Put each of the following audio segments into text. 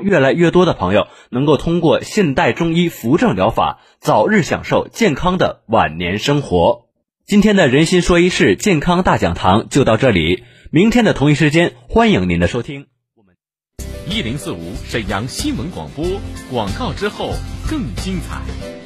越来越多的朋友能够通过现代中医扶正疗法，早日享受健康的晚年生活。今天的人心说一事健康大讲堂就到这里，明天的同一时间欢迎您的收听。我们一零四五沈阳新闻广播广告之后更精彩。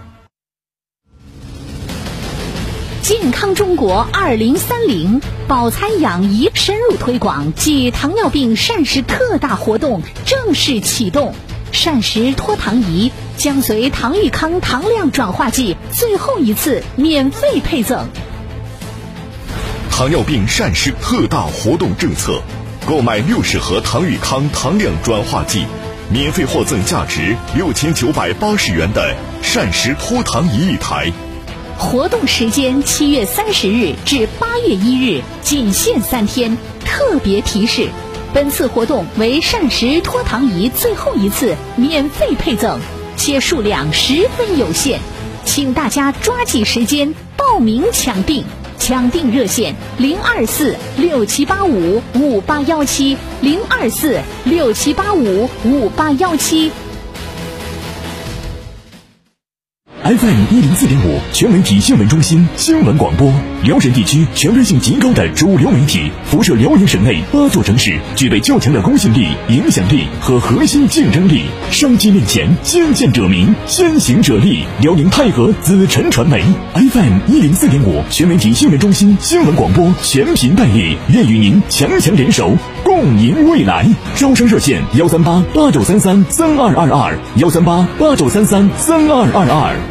健康中国二零三零保餐养仪深入推广暨糖尿病膳食特大活动正式启动，膳食脱糖仪将随唐玉康糖量转化剂最后一次免费配赠。糖尿病膳食特大活动政策，购买六十盒唐玉康糖量转化剂，免费获赠价值六千九百八十元的膳食脱糖仪一台。活动时间七月三十日至八月一日，仅限三天。特别提示：本次活动为膳食脱糖仪最后一次免费配赠，且数量十分有限，请大家抓紧时间报名抢订。抢订热线：零二四六七八五五八幺七，零二四六七八五五八幺七。FM 一零四点五全媒体新闻中心新闻广播，辽沈地区权威性极高的主流媒体，辐射辽宁省内八座城市，具备较强的公信力、影响力和核心竞争力。商机面前，先见者明，先行者立。辽宁泰和紫辰传媒 FM 一零四点五全媒体新闻中心新闻广播全频代理，愿与您强强联手，共赢未来。招生热线：幺三八八九三三三二二二，幺三八八九三三三二二二。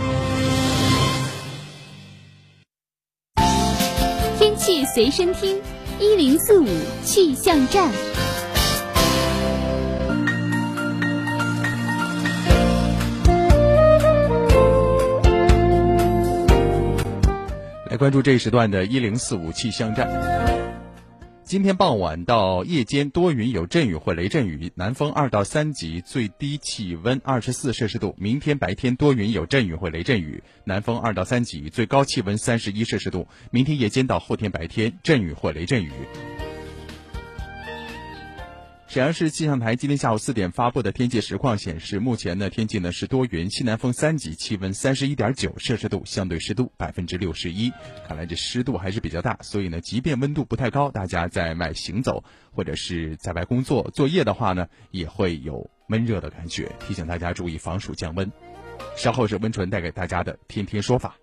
随身听，一零四五气象站。来关注这一时段的一零四五气象站。今天傍晚到夜间多云有阵雨或雷阵雨，南风二到三级，最低气温二十四摄氏度。明天白天多云有阵雨或雷阵雨，南风二到三级，最高气温三十一摄氏度。明天夜间到后天白天阵雨或雷阵雨。沈阳市气象台今天下午四点发布的天气实况显示，目前呢天气呢是多云，西南风三级，气温三十一点九摄氏度，相对湿度百分之六十一。看来这湿度还是比较大，所以呢，即便温度不太高，大家在外行走或者是在外工作作业的话呢，也会有闷热的感觉，提醒大家注意防暑降温。稍后是温纯带给大家的天天说法。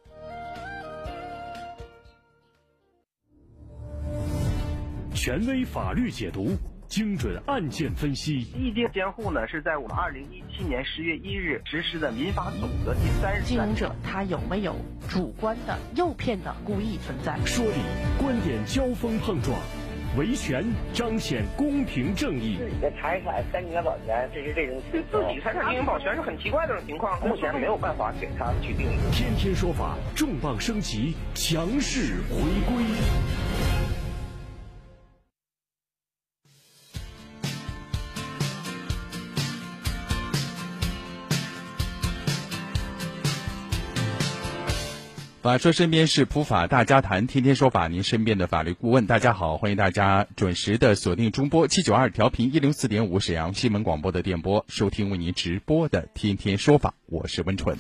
权威法律解读。精准案件分析，意见监护呢是在我们二零一七年十月一日实施的民法总则第三十经营者他有没有主观的诱骗的故意存在？说理，观点交锋碰撞，维权彰显公平正义。自己的财产三年保全，这是这种对自己财产进行保全是很奇怪的这种情况，目前没有办法给他去定义。天天说法重磅升级，强势回归。法说身边是普法大家谈，天天说法，您身边的法律顾问。大家好，欢迎大家准时的锁定中波七九二调频一零四点五沈阳新闻广播的电波，收听为您直播的天天说法，我是温纯。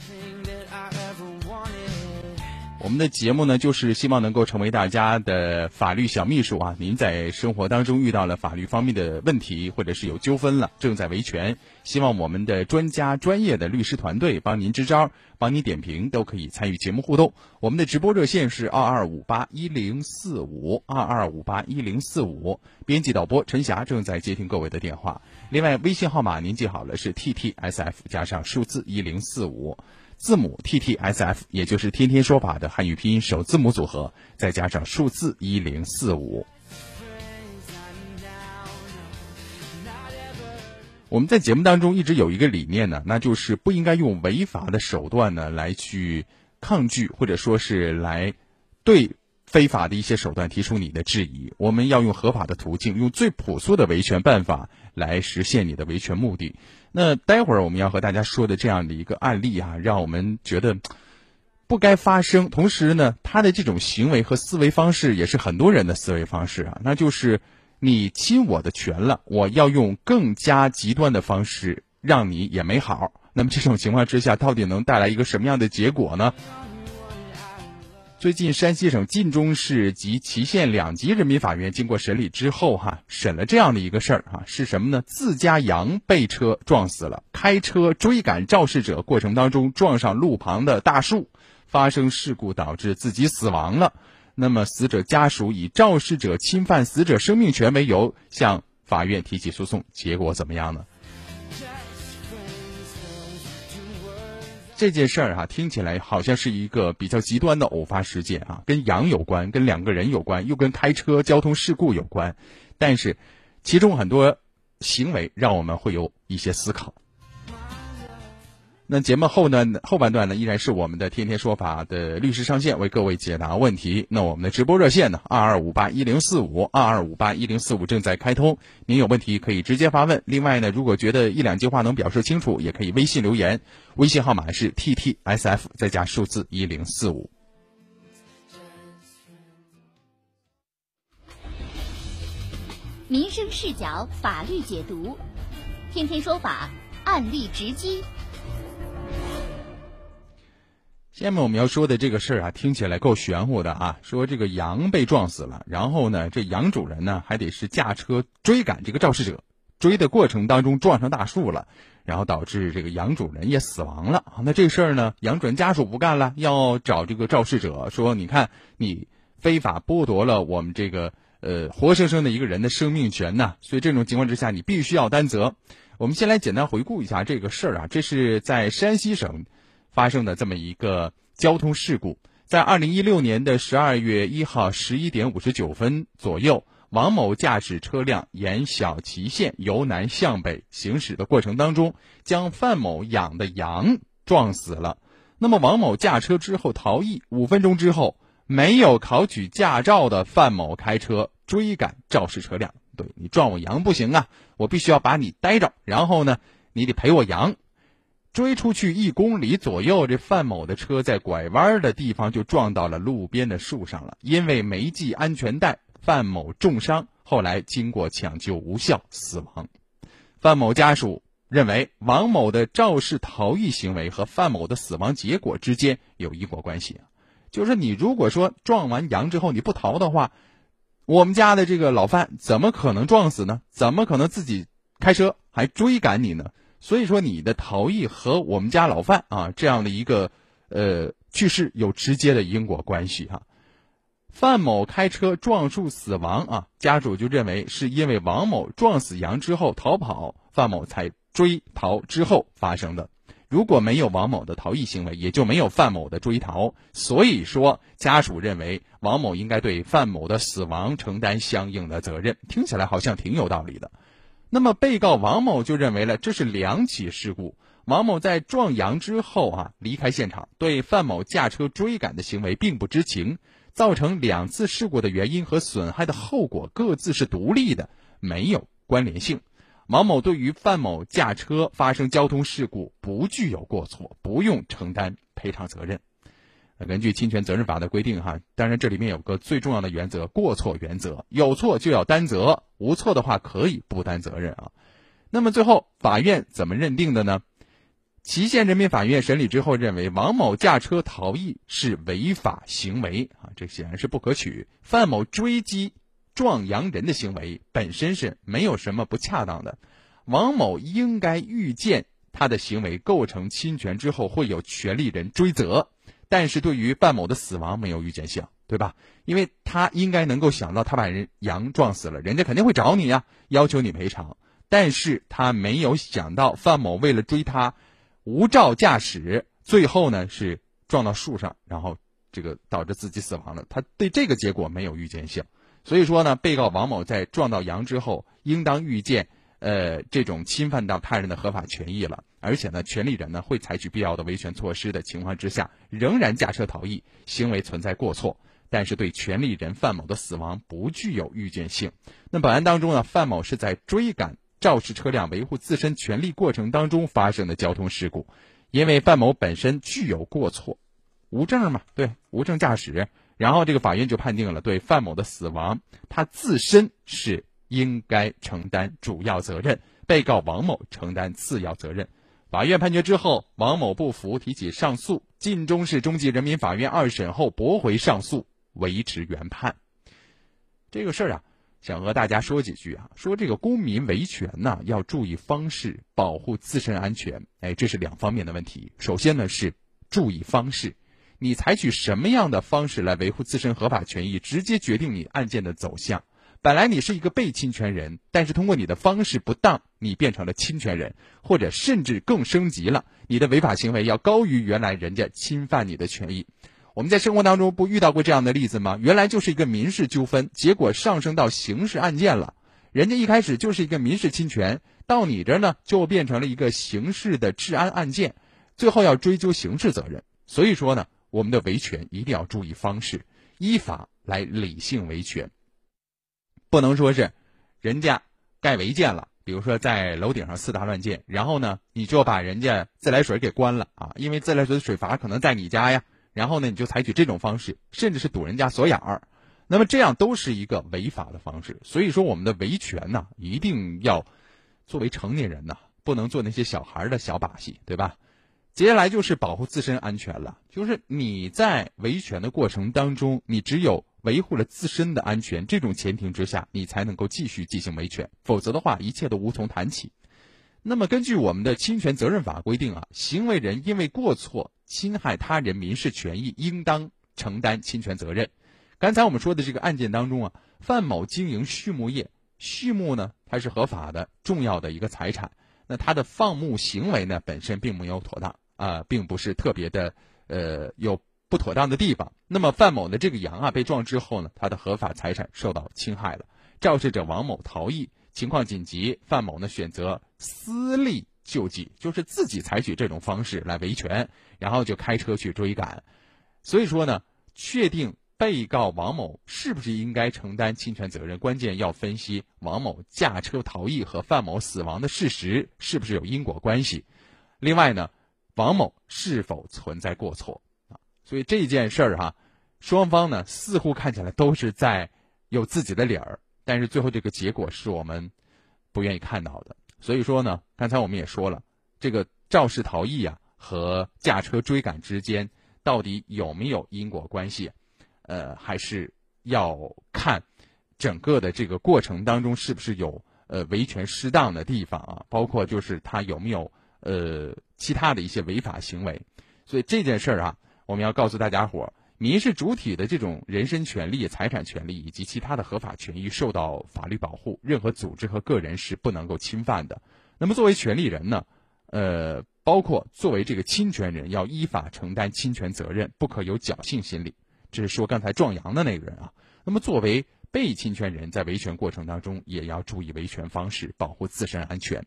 我们的节目呢，就是希望能够成为大家的法律小秘书啊。您在生活当中遇到了法律方面的问题，或者是有纠纷了，正在维权，希望我们的专家专业的律师团队帮您支招，帮您点评，都可以参与节目互动。我们的直播热线是二二五八一零四五二二五八一零四五，编辑导播陈霞正在接听各位的电话。另外，微信号码您记好了，是 T T S F 加上数字一零四五。字母 T T S F，也就是天天说法的汉语拼音首字母组合，再加上数字一零四五。我们在节目当中一直有一个理念呢，那就是不应该用违法的手段呢来去抗拒，或者说是来对非法的一些手段提出你的质疑。我们要用合法的途径，用最朴素的维权办法来实现你的维权目的。那待会儿我们要和大家说的这样的一个案例啊，让我们觉得不该发生。同时呢，他的这种行为和思维方式也是很多人的思维方式啊，那就是你侵我的权了，我要用更加极端的方式让你也没好。那么这种情况之下，到底能带来一个什么样的结果呢？最近，山西省晋中市及祁县两级人民法院经过审理之后，哈，审了这样的一个事儿，哈，是什么呢？自家羊被车撞死了，开车追赶肇事者过程当中撞上路旁的大树，发生事故导致自己死亡了。那么，死者家属以肇事者侵犯死者生命权为由向法院提起诉讼，结果怎么样呢？这件事儿哈，听起来好像是一个比较极端的偶发事件啊，跟羊有关，跟两个人有关，又跟开车交通事故有关，但是其中很多行为让我们会有一些思考。那节目后呢，后半段呢，依然是我们的天天说法的律师上线为各位解答问题。那我们的直播热线呢，二二五八一零四五二二五八一零四五正在开通，您有问题可以直接发问。另外呢，如果觉得一两句话能表示清楚，也可以微信留言，微信号码是 T T S F 再加数字一零四五。民生视角，法律解读，天天说法，案例直击。下面我们要说的这个事儿啊，听起来够玄乎的啊。说这个羊被撞死了，然后呢，这羊主人呢还得是驾车追赶这个肇事者，追的过程当中撞上大树了，然后导致这个羊主人也死亡了。那这事儿呢，羊主人家属不干了，要找这个肇事者说：“你看，你非法剥夺了我们这个呃活生生的一个人的生命权呐，所以这种情况之下，你必须要担责。”我们先来简单回顾一下这个事儿啊，这是在山西省。发生的这么一个交通事故，在二零一六年的十二月一号十一点五十九分左右，王某驾驶车辆沿小祁县由南向北行驶的过程当中，将范某养的羊撞死了。那么王某驾车之后逃逸，五分钟之后，没有考取驾照的范某开车追赶肇事车辆。对你撞我羊不行啊，我必须要把你逮着，然后呢，你得赔我羊。追出去一公里左右，这范某的车在拐弯的地方就撞到了路边的树上了。因为没系安全带，范某重伤，后来经过抢救无效死亡。范某家属认为，王某的肇事逃逸行为和范某的死亡结果之间有因果关系。就是你如果说撞完羊之后你不逃的话，我们家的这个老范怎么可能撞死呢？怎么可能自己开车还追赶你呢？所以说，你的逃逸和我们家老范啊这样的一个呃去世有直接的因果关系哈。范某开车撞树死亡啊，家属就认为是因为王某撞死羊之后逃跑，范某才追逃之后发生的。如果没有王某的逃逸行为，也就没有范某的追逃。所以说，家属认为王某应该对范某的死亡承担相应的责任。听起来好像挺有道理的。那么，被告王某就认为了这是两起事故。王某在撞羊之后啊，离开现场，对范某驾车追赶的行为并不知情，造成两次事故的原因和损害的后果各自是独立的，没有关联性。王某对于范某驾车发生交通事故不具有过错，不用承担赔偿责任。根据侵权责任法的规定，哈，当然这里面有个最重要的原则——过错原则，有错就要担责，无错的话可以不担责任啊。那么最后法院怎么认定的呢？祁县人民法院审理之后认为，王某驾车逃逸是违法行为啊，这显然是不可取。范某追击撞洋人的行为本身是没有什么不恰当的，王某应该预见他的行为构成侵权之后会有权利人追责，但是对于范某的死亡没有预见性，对吧？因为他应该能够想到，他把人羊撞死了，人家肯定会找你呀，要求你赔偿，但是他没有想到范某为了追他。无照驾驶，最后呢是撞到树上，然后这个导致自己死亡了。他对这个结果没有预见性，所以说呢，被告王某在撞到羊之后，应当预见，呃，这种侵犯到他人的合法权益了。而且呢，权利人呢会采取必要的维权措施的情况之下，仍然驾车逃逸，行为存在过错，但是对权利人范某的死亡不具有预见性。那本案当中呢，范某是在追赶。肇事车辆维护自身权利过程当中发生的交通事故，因为范某本身具有过错，无证嘛，对，无证驾驶，然后这个法院就判定了对范某的死亡，他自身是应该承担主要责任，被告王某承担次要责任。法院判决之后，王某不服，提起上诉，晋中市中级人民法院二审后驳回上诉，维持原判。这个事儿啊。想和大家说几句啊，说这个公民维权呢，要注意方式，保护自身安全。哎，这是两方面的问题。首先呢是注意方式，你采取什么样的方式来维护自身合法权益，直接决定你案件的走向。本来你是一个被侵权人，但是通过你的方式不当，你变成了侵权人，或者甚至更升级了，你的违法行为要高于原来人家侵犯你的权益。我们在生活当中不遇到过这样的例子吗？原来就是一个民事纠纷，结果上升到刑事案件了。人家一开始就是一个民事侵权，到你这呢就变成了一个刑事的治安案件，最后要追究刑事责任。所以说呢，我们的维权一定要注意方式，依法来理性维权，不能说是人家盖违建了，比如说在楼顶上四大乱建，然后呢你就把人家自来水给关了啊，因为自来水的水阀可能在你家呀。然后呢，你就采取这种方式，甚至是堵人家锁眼儿，那么这样都是一个违法的方式。所以说，我们的维权呢，一定要作为成年人呢，不能做那些小孩的小把戏，对吧？接下来就是保护自身安全了，就是你在维权的过程当中，你只有维护了自身的安全，这种前提之下，你才能够继续进行维权，否则的话，一切都无从谈起。那么，根据我们的侵权责任法规定啊，行为人因为过错侵害他人民事权益，应当承担侵权责任。刚才我们说的这个案件当中啊，范某经营畜牧业，畜牧呢它是合法的，重要的一个财产。那他的放牧行为呢本身并没有妥当啊，并不是特别的呃有不妥当的地方。那么范某的这个羊啊被撞之后呢，他的合法财产受到侵害了，肇事者王某逃逸。情况紧急，范某呢选择私力救济，就是自己采取这种方式来维权，然后就开车去追赶。所以说呢，确定被告王某是不是应该承担侵权责任，关键要分析王某驾车逃逸和范某死亡的事实是不是有因果关系。另外呢，王某是否存在过错？所以这件事儿哈，双方呢似乎看起来都是在有自己的理儿。但是最后这个结果是我们不愿意看到的，所以说呢，刚才我们也说了，这个肇事逃逸啊和驾车追赶之间到底有没有因果关系，呃，还是要看整个的这个过程当中是不是有呃维权失当的地方啊，包括就是他有没有呃其他的一些违法行为，所以这件事儿啊，我们要告诉大家伙。民事主体的这种人身权利、财产权利以及其他的合法权益受到法律保护，任何组织和个人是不能够侵犯的。那么，作为权利人呢，呃，包括作为这个侵权人，要依法承担侵权责任，不可有侥幸心理。这是说刚才壮阳的那个人啊。那么，作为被侵权人，在维权过程当中也要注意维权方式，保护自身安全。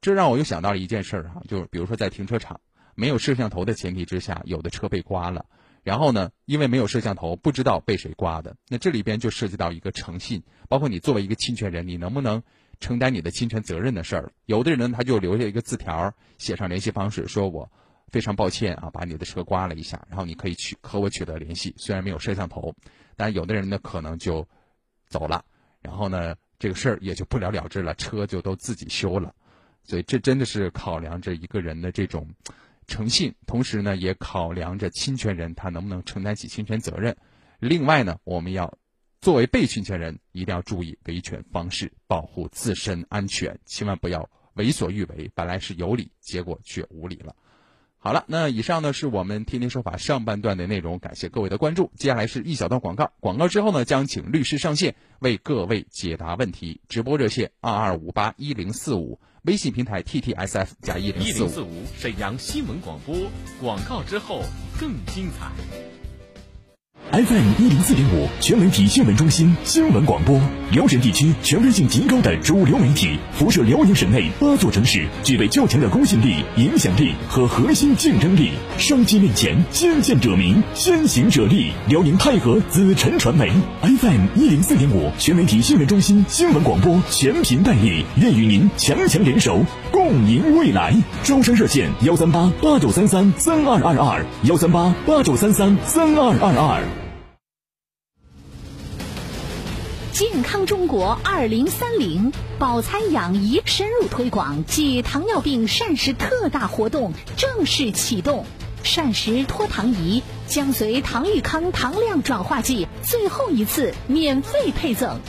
这让我又想到了一件事儿哈，就是比如说在停车场没有摄像头的前提之下，有的车被刮了。然后呢，因为没有摄像头，不知道被谁刮的。那这里边就涉及到一个诚信，包括你作为一个侵权人，你能不能承担你的侵权责任的事儿。有的人呢，他就留下一个字条，写上联系方式，说我非常抱歉啊，把你的车刮了一下，然后你可以取和我取得联系。虽然没有摄像头，但有的人呢，可能就走了，然后呢，这个事儿也就不了了之了，车就都自己修了。所以这真的是考量着一个人的这种诚信，同时呢，也考量着侵权人他能不能承担起侵权责任。另外呢，我们要作为被侵权人，一定要注意维权方式，保护自身安全，千万不要为所欲为。本来是有理，结果却无理了。好了，那以上呢是我们天天说法上半段的内容，感谢各位的关注。接下来是一小段广告，广告之后呢，将请律师上线为各位解答问题。直播热线二二五八一零四五，微信平台 TTSF 加一零四五。沈阳新闻广播，广告之后更精彩。FM 一零四点五全媒体新闻中心新闻广播，辽沈地区权威性极高的主流媒体，辐射辽宁省内八座城市，具备较强的公信力、影响力和核心竞争力。商机面前，先见者明，先行者利。辽宁泰和紫辰传媒 FM 一零四点五全媒体新闻中心新闻广播全频代理，愿与您强强联手，共赢未来。招商热线：幺三八八九三三三二二二，幺三八八九三三三二二二。健康中国二零三零保参养仪深入推广暨糖尿病膳食特大活动正式启动，膳食脱糖仪将随唐玉康糖量转化剂最后一次免费配赠。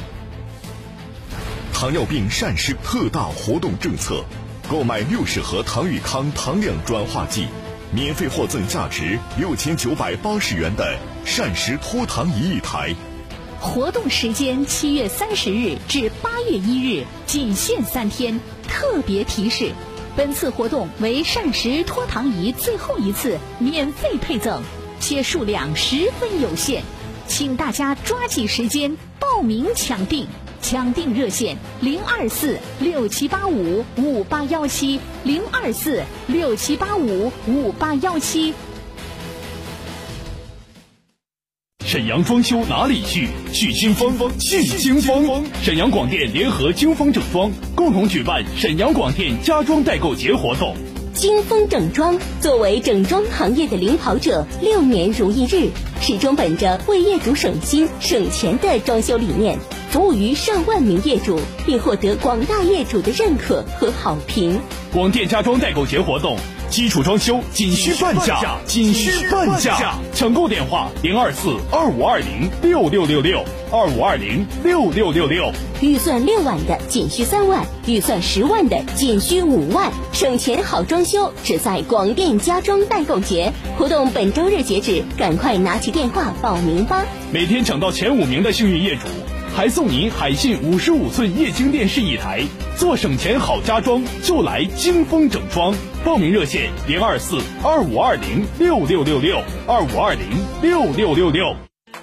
糖尿病膳食特大活动政策，购买六十盒唐玉康糖量转化剂，免费获赠价值六千九百八十元的膳食脱糖仪一台。活动时间七月三十日至八月一日，仅限三天。特别提示：本次活动为膳食脱糖仪最后一次免费配赠，且数量十分有限，请大家抓紧时间报名抢订。抢订热线：零二四六七八五五八幺七零二四六七八五五八幺七。沈阳装修哪里去？去金风，去金风！沈阳广电联合金风整装共同举办沈阳广电家装代购节活动。金风整装作为整装行业的领跑者，六年如一日，始终本着为业主省心省钱的装修理念，服务于上万名业主，并获得广大业主的认可和好评。广电家装代购节活动。基础装修仅需半价，仅需半价！抢购电话：零二四二五二零六六六六二五二零六六六六。预算六万的仅需三万，预算十万的仅需五万，省钱好装修只在广电家装代购节活动，本周日截止，赶快拿起电话报名吧！每天抢到前五名的幸运业主，还送您海信五十五寸液晶电视一台。做省钱好家装，就来金风整装。报名热线：零二四二五二零六六六六二五二零六六六六。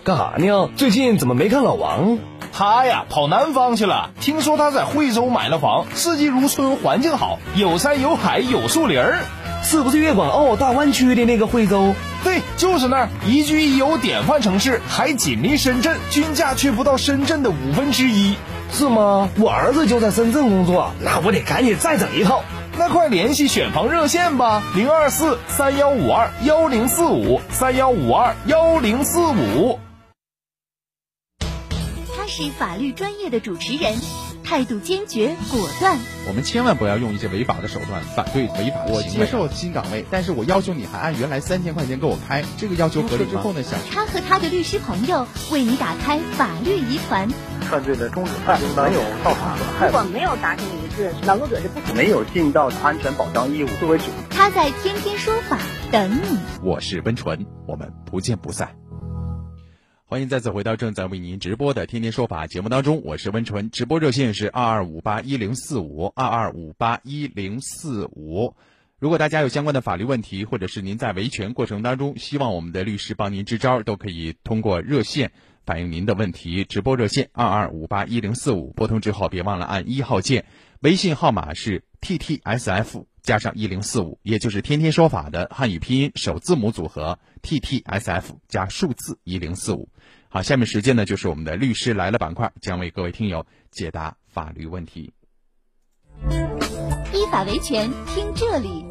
干啥呢？最近怎么没看老王？他呀，跑南方去了。听说他在惠州买了房，四季如春，环境好，有山有海有树林儿。是不是粤港澳大湾区的那个惠州？对，就是那儿，宜居宜游典范城市，还紧邻深圳，均价却不到深圳的五分之一。是吗？我儿子就在深圳工作，那我得赶紧再整一套。那快联系选房热线吧，零二四三幺五二幺零四五三幺五二幺零四五。他是法律专业的主持人，态度坚决果断。我们千万不要用一些违法的手段反对违法的我接受新岗位，但是我要求你还按原来三千块钱给我开，这个要求合理之后呢，想他和他的律师朋友为你打开法律疑团。犯罪的终止犯没有造成损害，如果没有达成一致，劳动者是不没有尽到安全保障义务作为主。他在天天说法等你。我是温纯，我们不见不散。欢迎再次回到正在为您直播的《天天说法》节目当中，我是温纯，直播热线是二二五八一零四五二二五八一零四五。如果大家有相关的法律问题，或者是您在维权过程当中希望我们的律师帮您支招，都可以通过热线。反映您的问题，直播热线二二五八一零四五，拨通之后别忘了按一号键，微信号码是 T T S F 加上一零四五，也就是天天说法的汉语拼音首字母组合 T T S F 加数字一零四五。好，下面时间呢就是我们的律师来了板块，将为各位听友解答法律问题。依法维权，听这里，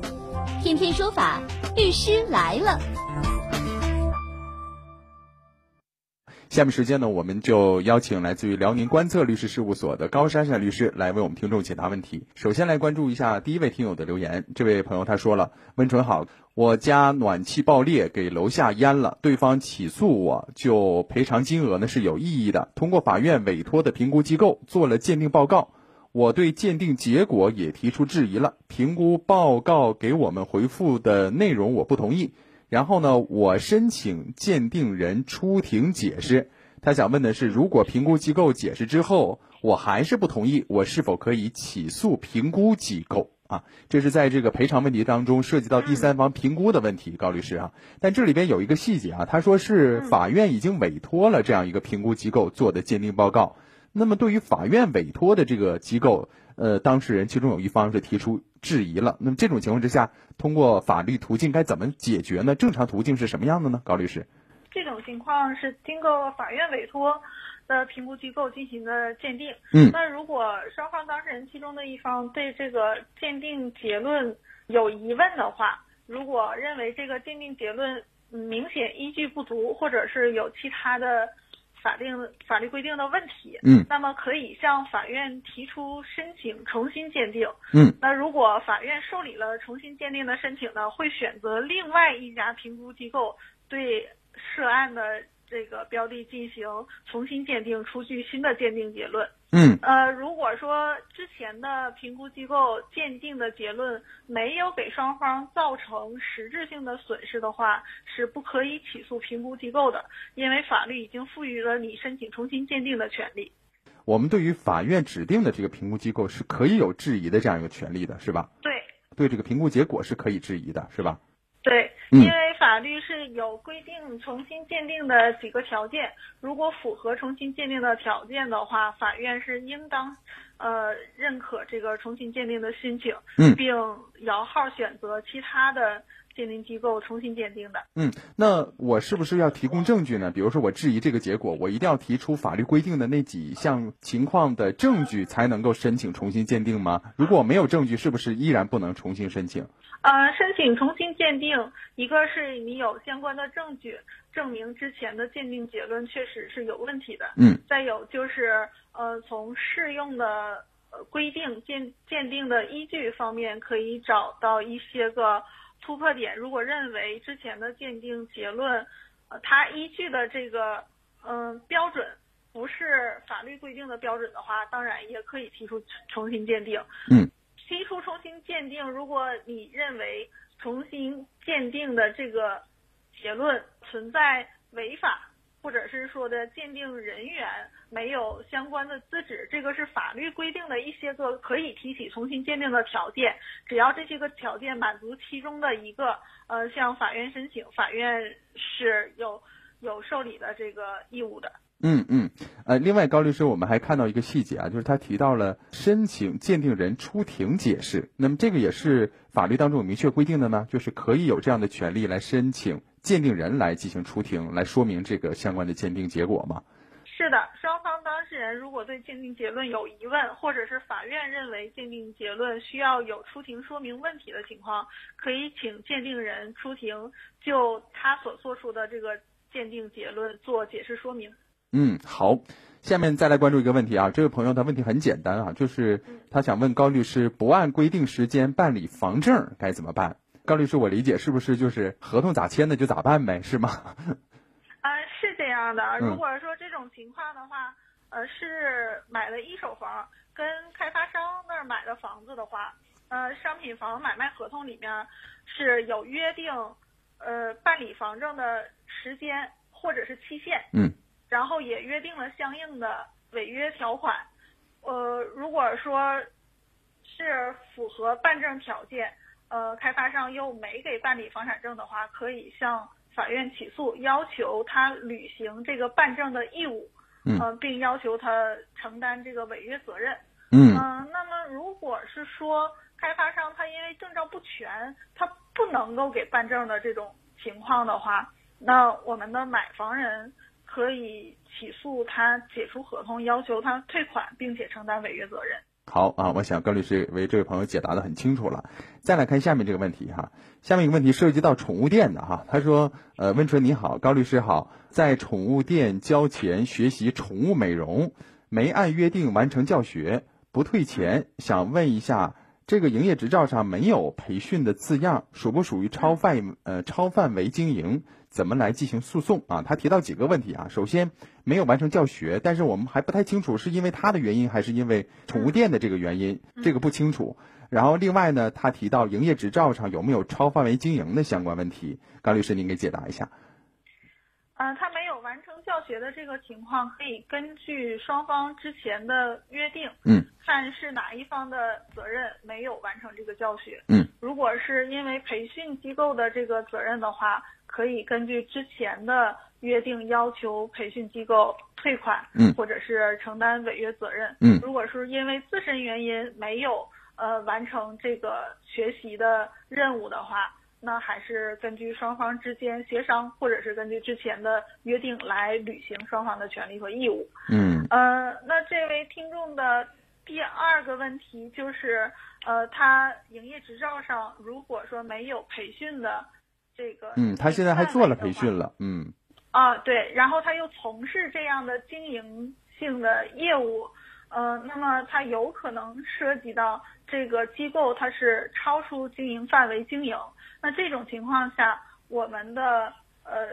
天天说法，律师来了。下面时间呢，我们就邀请来自于辽宁观测律师事务所的高珊珊律师来为我们听众解答问题。首先来关注一下第一位听友的留言，这位朋友他说了：“温纯好，我家暖气爆裂给楼下淹了，对方起诉我，就赔偿金额呢是有异议的。通过法院委托的评估机构做了鉴定报告，我对鉴定结果也提出质疑了。评估报告给我们回复的内容我不同意。”然后呢，我申请鉴定人出庭解释。他想问的是，如果评估机构解释之后，我还是不同意，我是否可以起诉评估机构啊？这是在这个赔偿问题当中涉及到第三方评估的问题，高律师啊。但这里边有一个细节啊，他说是法院已经委托了这样一个评估机构做的鉴定报告。那么对于法院委托的这个机构，呃，当事人其中有一方是提出质疑了。那么这种情况之下，通过法律途径该怎么解决呢？正常途径是什么样的呢？高律师，这种情况是经过法院委托的评估机构进行的鉴定。嗯，那如果双方当事人其中的一方对这个鉴定结论有疑问的话，如果认为这个鉴定结论明显依据不足，或者是有其他的。法定法律规定的问题，嗯，那么可以向法院提出申请重新鉴定，嗯，那如果法院受理了重新鉴定的申请呢，会选择另外一家评估机构对涉案的。这个标的进行重新鉴定，出具新的鉴定结论。嗯，呃，如果说之前的评估机构鉴定的结论没有给双方造成实质性的损失的话，是不可以起诉评估机构的，因为法律已经赋予了你申请重新鉴定的权利。我们对于法院指定的这个评估机构是可以有质疑的这样一个权利的，是吧？对，对这个评估结果是可以质疑的，是吧？对，因为法律是有规定重新鉴定的几个条件，如果符合重新鉴定的条件的话，法院是应当，呃，认可这个重新鉴定的申请，并摇号选择其他的。鉴定机构重新鉴定的。嗯，那我是不是要提供证据呢？比如说我质疑这个结果，我一定要提出法律规定的那几项情况的证据才能够申请重新鉴定吗？如果我没有证据，是不是依然不能重新申请？呃，申请重新鉴定，一个是你有相关的证据证明之前的鉴定结论确实是有问题的。嗯。再有就是呃，从适用的呃规定鉴鉴定的依据方面，可以找到一些个。突破点，如果认为之前的鉴定结论，呃，它依据的这个嗯标准不是法律规定的标准的话，当然也可以提出重新鉴定。嗯，提出重新鉴定，如果你认为重新鉴定的这个结论存在违法。或者是说的鉴定人员没有相关的资质，这个是法律规定的一些个可以提起重新鉴定的条件。只要这些个条件满足其中的一个，呃，向法院申请，法院是有有受理的这个义务的。嗯嗯，呃，另外高律师，我们还看到一个细节啊，就是他提到了申请鉴定人出庭解释，那么这个也是法律当中有明确规定的呢，就是可以有这样的权利来申请。鉴定人来进行出庭，来说明这个相关的鉴定结果吗？是的，双方当事人如果对鉴定结论有疑问，或者是法院认为鉴定结论需要有出庭说明问题的情况，可以请鉴定人出庭，就他所做出的这个鉴定结论做解释说明。嗯，好，下面再来关注一个问题啊，这位朋友的问题很简单啊，就是他想问高律师，不按规定时间办理房证该怎么办？高律师，我理解是不是就是合同咋签的就咋办呗，是吗？啊，是这样的。如果说这种情况的话，呃，是买了一手房，跟开发商那儿买的房子的话，呃，商品房买卖合同里面是有约定，呃，办理房证的时间或者是期限。嗯。然后也约定了相应的违约条款。呃，如果说是符合办证条件。呃，开发商又没给办理房产证的话，可以向法院起诉，要求他履行这个办证的义务，嗯，并要求他承担这个违约责任，嗯，那么如果是说开发商他因为证照不全，他不能够给办证的这种情况的话，那我们的买房人可以起诉他解除合同，要求他退款，并且承担违约责任。好啊，我想高律师为这位朋友解答的很清楚了。再来看下面这个问题哈，下面一个问题涉及到宠物店的哈，他说，呃，温纯你好，高律师好，在宠物店交钱学习宠物美容，没按约定完成教学，不退钱，想问一下，这个营业执照上没有培训的字样，属不属于超范呃超范围经营？怎么来进行诉讼啊？他提到几个问题啊，首先没有完成教学，但是我们还不太清楚是因为他的原因还是因为宠物店的这个原因，这个不清楚。然后另外呢，他提到营业执照上有没有超范围经营的相关问题，高律师您给解答一下。呃，他没有完成教学的这个情况，可以根据双方之前的约定，嗯，看是哪一方的责任没有完成这个教学，嗯，如果是因为培训机构的这个责任的话，可以根据之前的约定要求培训机构退款，嗯，或者是承担违约责任，嗯，如果是因为自身原因没有呃完成这个学习的任务的话。那还是根据双方之间协商，或者是根据之前的约定来履行双方的权利和义务。嗯，呃，那这位听众的第二个问题就是，呃，他营业执照上如果说没有培训的这个，嗯，他现在还做了培训了，嗯，啊，对，然后他又从事这样的经营性的业务。呃，那么他有可能涉及到这个机构，它是超出经营范围经营。那这种情况下，我们的呃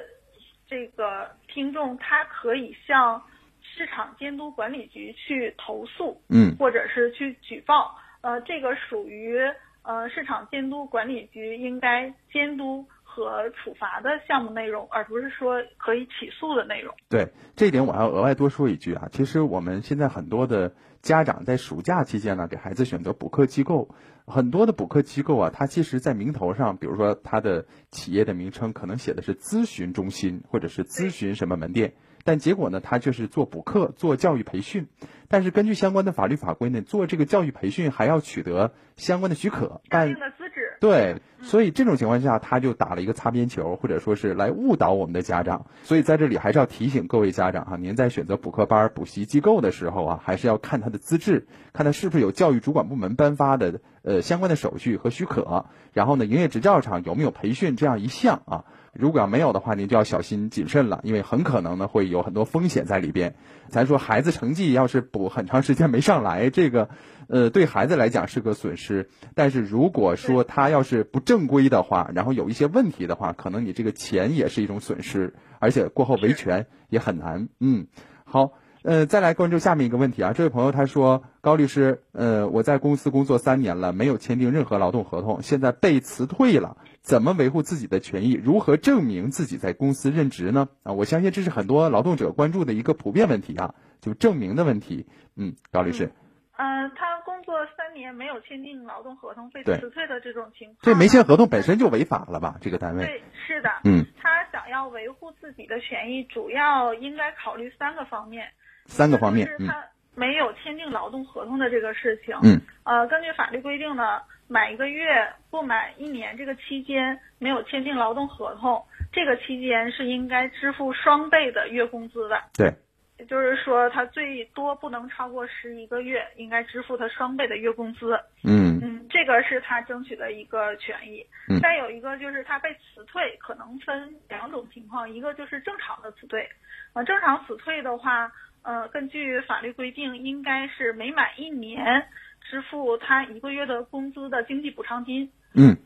这个听众他可以向市场监督管理局去投诉，嗯，或者是去举报。呃，这个属于呃市场监督管理局应该监督。和处罚的项目内容，而不是说可以起诉的内容。对这一点，我还要额外多说一句啊。其实我们现在很多的家长在暑假期间呢，给孩子选择补课机构，很多的补课机构啊，它其实在名头上，比如说它的企业的名称可能写的是咨询中心，或者是咨询什么门店。但结果呢，它就是做补课、做教育培训，但是根据相关的法律法规呢，做这个教育培训还要取得相关的许可，办的资质。对，所以这种情况下，他就打了一个擦边球，或者说是来误导我们的家长。所以在这里还是要提醒各位家长哈，您在选择补课班、补习机构的时候啊，还是要看他的资质，看他是不是有教育主管部门颁发的呃相关的手续和许可，然后呢，营业执照上有没有培训这样一项啊。如果要没有的话，您就要小心谨慎了，因为很可能呢会有很多风险在里边。咱说孩子成绩要是补很长时间没上来，这个，呃，对孩子来讲是个损失。但是如果说他要是不正规的话，然后有一些问题的话，可能你这个钱也是一种损失，而且过后维权也很难。嗯，好。呃，再来关注下面一个问题啊，这位朋友他说，高律师，呃，我在公司工作三年了，没有签订任何劳动合同，现在被辞退了，怎么维护自己的权益？如何证明自己在公司任职呢？啊，我相信这是很多劳动者关注的一个普遍问题啊，就证明的问题。嗯，高律师。嗯，他工作三年没有签订劳动合同被辞退的这种情况，这没签合同本身就违法了吧？这个单位。对，是的。嗯。他想要维护自己的权益，主要应该考虑三个方面。三个方面，是他没有签订劳动合同的这个事情。嗯，呃，根据法律规定呢，满一个月不满一年这个期间没有签订劳动合同，这个期间是应该支付双倍的月工资的。对，也就是说，他最多不能超过十一个月，应该支付他双倍的月工资。嗯嗯，这个是他争取的一个权益。嗯，再有一个就是他被辞退，可能分两种情况，一个就是正常的辞退，呃，正常辞退的话。呃，根据法律规定，应该是每满一年支付他一个月的工资的经济补偿金。嗯。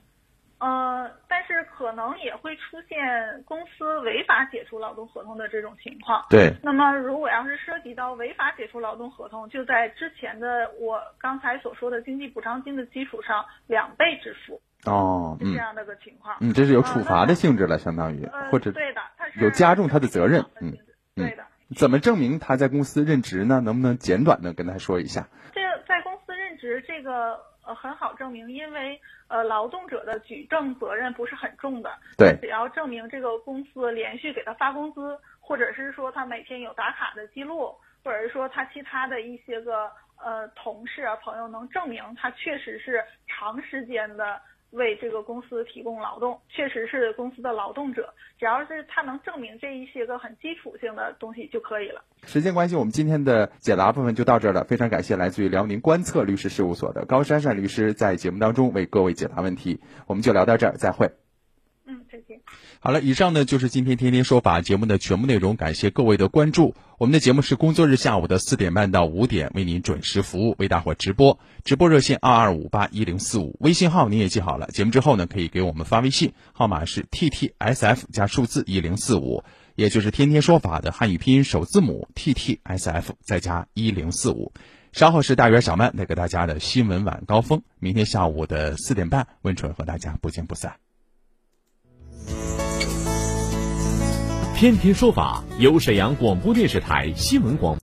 呃，但是可能也会出现公司违法解除劳动合同的这种情况。对。那么，如果要是涉及到违法解除劳动合同，就在之前的我刚才所说的经济补偿金的基础上两倍支付。哦，是这样的个情况。嗯，这是有处罚的性质了，相当于或者对的，它是有加重他的责任。嗯，对的。怎么证明他在公司任职呢？能不能简短的跟他说一下？这个在公司任职，这个呃很好证明，因为呃劳动者的举证责任不是很重的。对。只要证明这个公司连续给他发工资，或者是说他每天有打卡的记录，或者是说他其他的一些个呃同事啊朋友能证明他确实是长时间的为这个公司提供劳动，确实是公司的劳动者，只要是他能证明这一些个很基础性的东西就可以了。时间关系，我们今天的解答部分就到这儿了。非常感谢来自于辽宁观测律师事务所的高珊珊律师在节目当中为各位解答问题。我们就聊到这儿，再会。再见。好了，以上呢就是今天天天说法节目的全部内容，感谢各位的关注。我们的节目是工作日下午的四点半到五点为您准时服务，为大伙直播。直播热线二二五八一零四五，微信号您也记好了。节目之后呢，可以给我们发微信，号码是 T T S F 加数字一零四五，也就是天天说法的汉语拼音首字母 T T S F 再加一零四五。稍后是大圆小曼带给大家的新闻晚高峰，明天下午的四点半，温纯和大家不见不散。天天说法由沈阳广播电视台新闻广。